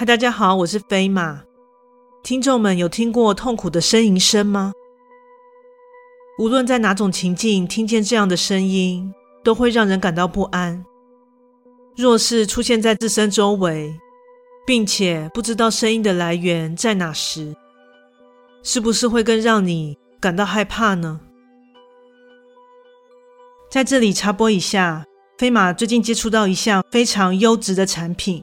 嗨，大家好，我是飞马。听众们有听过痛苦的呻吟声吗？无论在哪种情境，听见这样的声音，都会让人感到不安。若是出现在自身周围，并且不知道声音的来源在哪时，是不是会更让你感到害怕呢？在这里插播一下，飞马最近接触到一项非常优质的产品，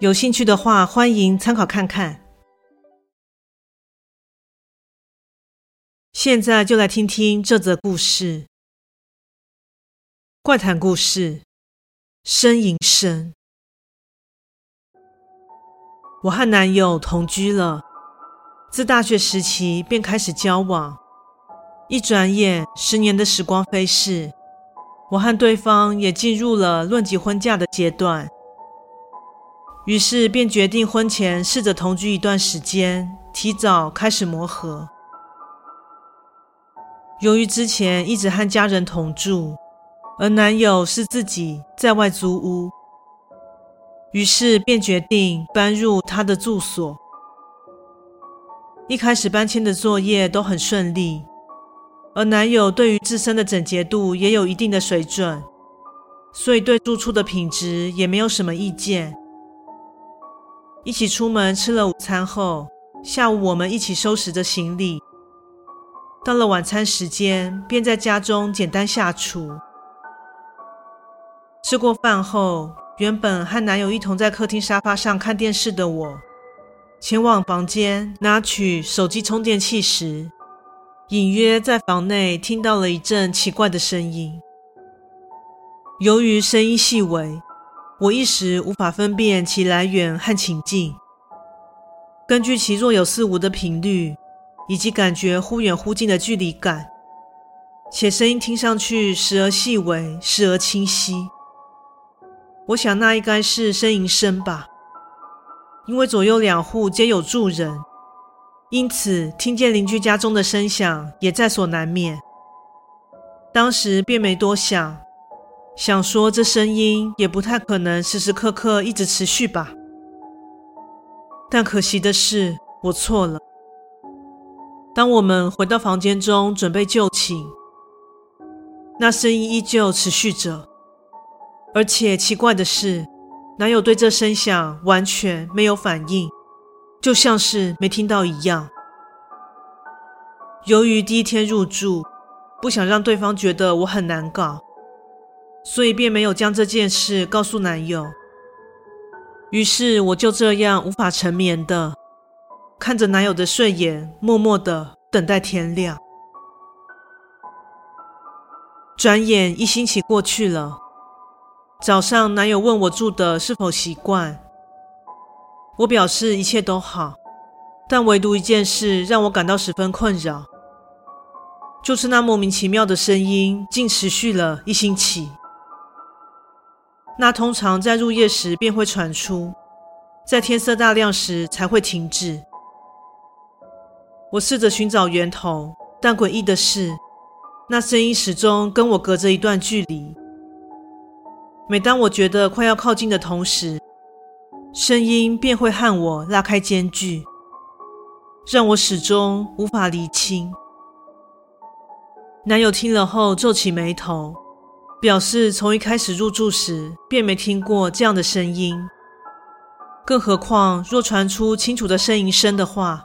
有兴趣的话，欢迎参考看看。现在就来听听这则故事：怪谈故事，呻吟声。我和男友同居了。自大学时期便开始交往，一转眼十年的时光飞逝，我和对方也进入了论及婚嫁的阶段。于是便决定婚前试着同居一段时间，提早开始磨合。由于之前一直和家人同住，而男友是自己在外租屋，于是便决定搬入他的住所。一开始搬迁的作业都很顺利，而男友对于自身的整洁度也有一定的水准，所以对住处的品质也没有什么意见。一起出门吃了午餐后，下午我们一起收拾着行李。到了晚餐时间，便在家中简单下厨。吃过饭后，原本和男友一同在客厅沙发上看电视的我，前往房间拿取手机充电器时，隐约在房内听到了一阵奇怪的声音。由于声音细微，我一时无法分辨其来源和情境。根据其若有似无的频率，以及感觉忽远忽近的距离感，且声音听上去时而细微，时而清晰，我想那应该是呻吟声吧。因为左右两户皆有住人，因此听见邻居家中的声响也在所难免。当时便没多想，想说这声音也不太可能时时刻刻一直持续吧。但可惜的是，我错了。当我们回到房间中准备就寝，那声音依旧持续着，而且奇怪的是，男友对这声响完全没有反应，就像是没听到一样。由于第一天入住，不想让对方觉得我很难搞，所以便没有将这件事告诉男友。于是我就这样无法成眠的看着男友的睡眼，默默的等待天亮。转眼一星期过去了。早上，男友问我住的是否习惯，我表示一切都好，但唯独一件事让我感到十分困扰，就是那莫名其妙的声音竟持续了一星期。那通常在入夜时便会传出，在天色大亮时才会停止。我试着寻找源头，但诡异的是，那声音始终跟我隔着一段距离。每当我觉得快要靠近的同时，声音便会和我拉开间距，让我始终无法厘清。男友听了后皱起眉头，表示从一开始入住时便没听过这样的声音，更何况若传出清楚的呻吟声的话，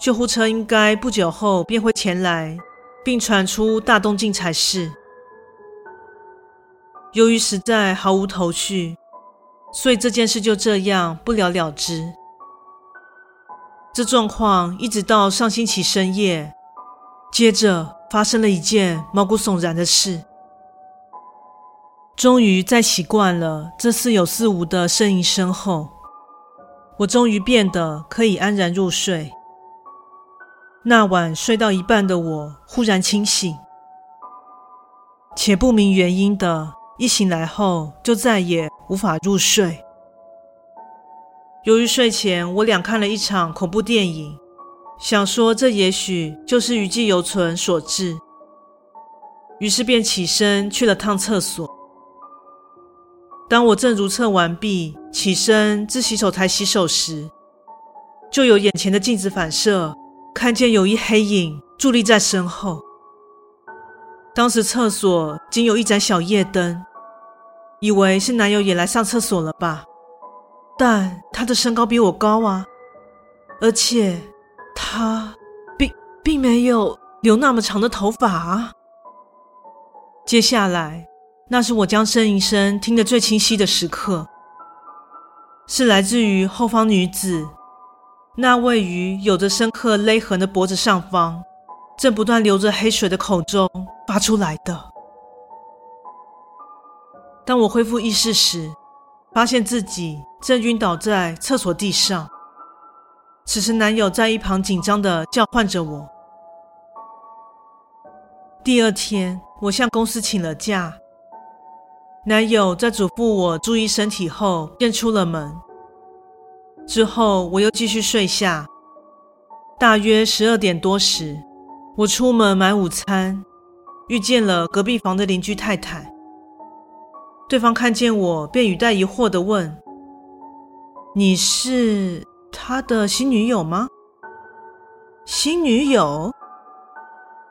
救护车应该不久后便会前来，并传出大动静才是。由于实在毫无头绪，所以这件事就这样不了了之。这状况一直到上星期深夜，接着发生了一件毛骨悚然的事。终于在习惯了这似有似无的呻吟声后，我终于变得可以安然入睡。那晚睡到一半的我忽然清醒，且不明原因的一醒来后就再也无法入睡。由于睡前我俩看了一场恐怖电影，想说这也许就是余悸犹存所致，于是便起身去了趟厕所。当我正如厕完毕，起身至洗手台洗手时，就有眼前的镜子反射，看见有一黑影伫立在身后。当时厕所仅有一盏小夜灯，以为是男友也来上厕所了吧。但他的身高比我高啊，而且他并并没有留那么长的头发啊。接下来，那是我将呻吟声听得最清晰的时刻，是来自于后方女子那位于有着深刻勒痕的脖子上方，正不断流着黑水的口中发出来的。当我恢复意识时，发现自己。正晕倒在厕所地上，此时男友在一旁紧张地叫唤着我。第二天，我向公司请了假，男友在嘱咐我注意身体后，便出了门。之后，我又继续睡下。大约十二点多时，我出门买午餐，遇见了隔壁房的邻居太太。对方看见我，便语带疑惑地问。你是他的新女友吗？新女友？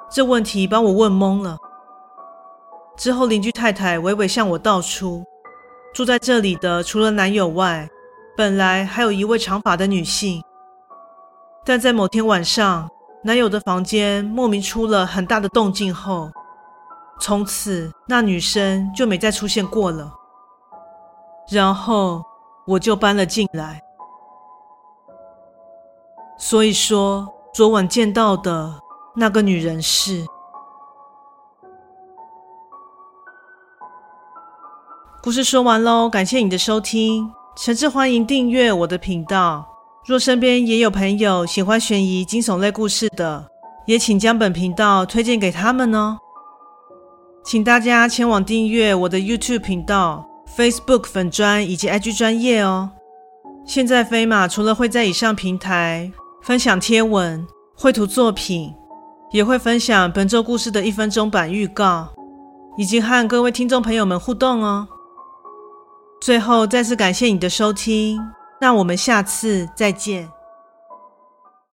这问题把我问懵了。之后，邻居太太娓娓向我道出，住在这里的除了男友外，本来还有一位长发的女性，但在某天晚上，男友的房间莫名出了很大的动静后，从此那女生就没再出现过了。然后。我就搬了进来，所以说昨晚见到的那个女人是。故事说完喽，感谢你的收听，诚挚欢迎订阅我的频道。若身边也有朋友喜欢悬疑惊悚类故事的，也请将本频道推荐给他们哦。请大家前往订阅我的 YouTube 频道。Facebook 粉专以及 IG 专业哦。现在飞马除了会在以上平台分享贴文、绘图作品，也会分享本周故事的一分钟版预告，以及和各位听众朋友们互动哦。最后再次感谢你的收听，那我们下次再见。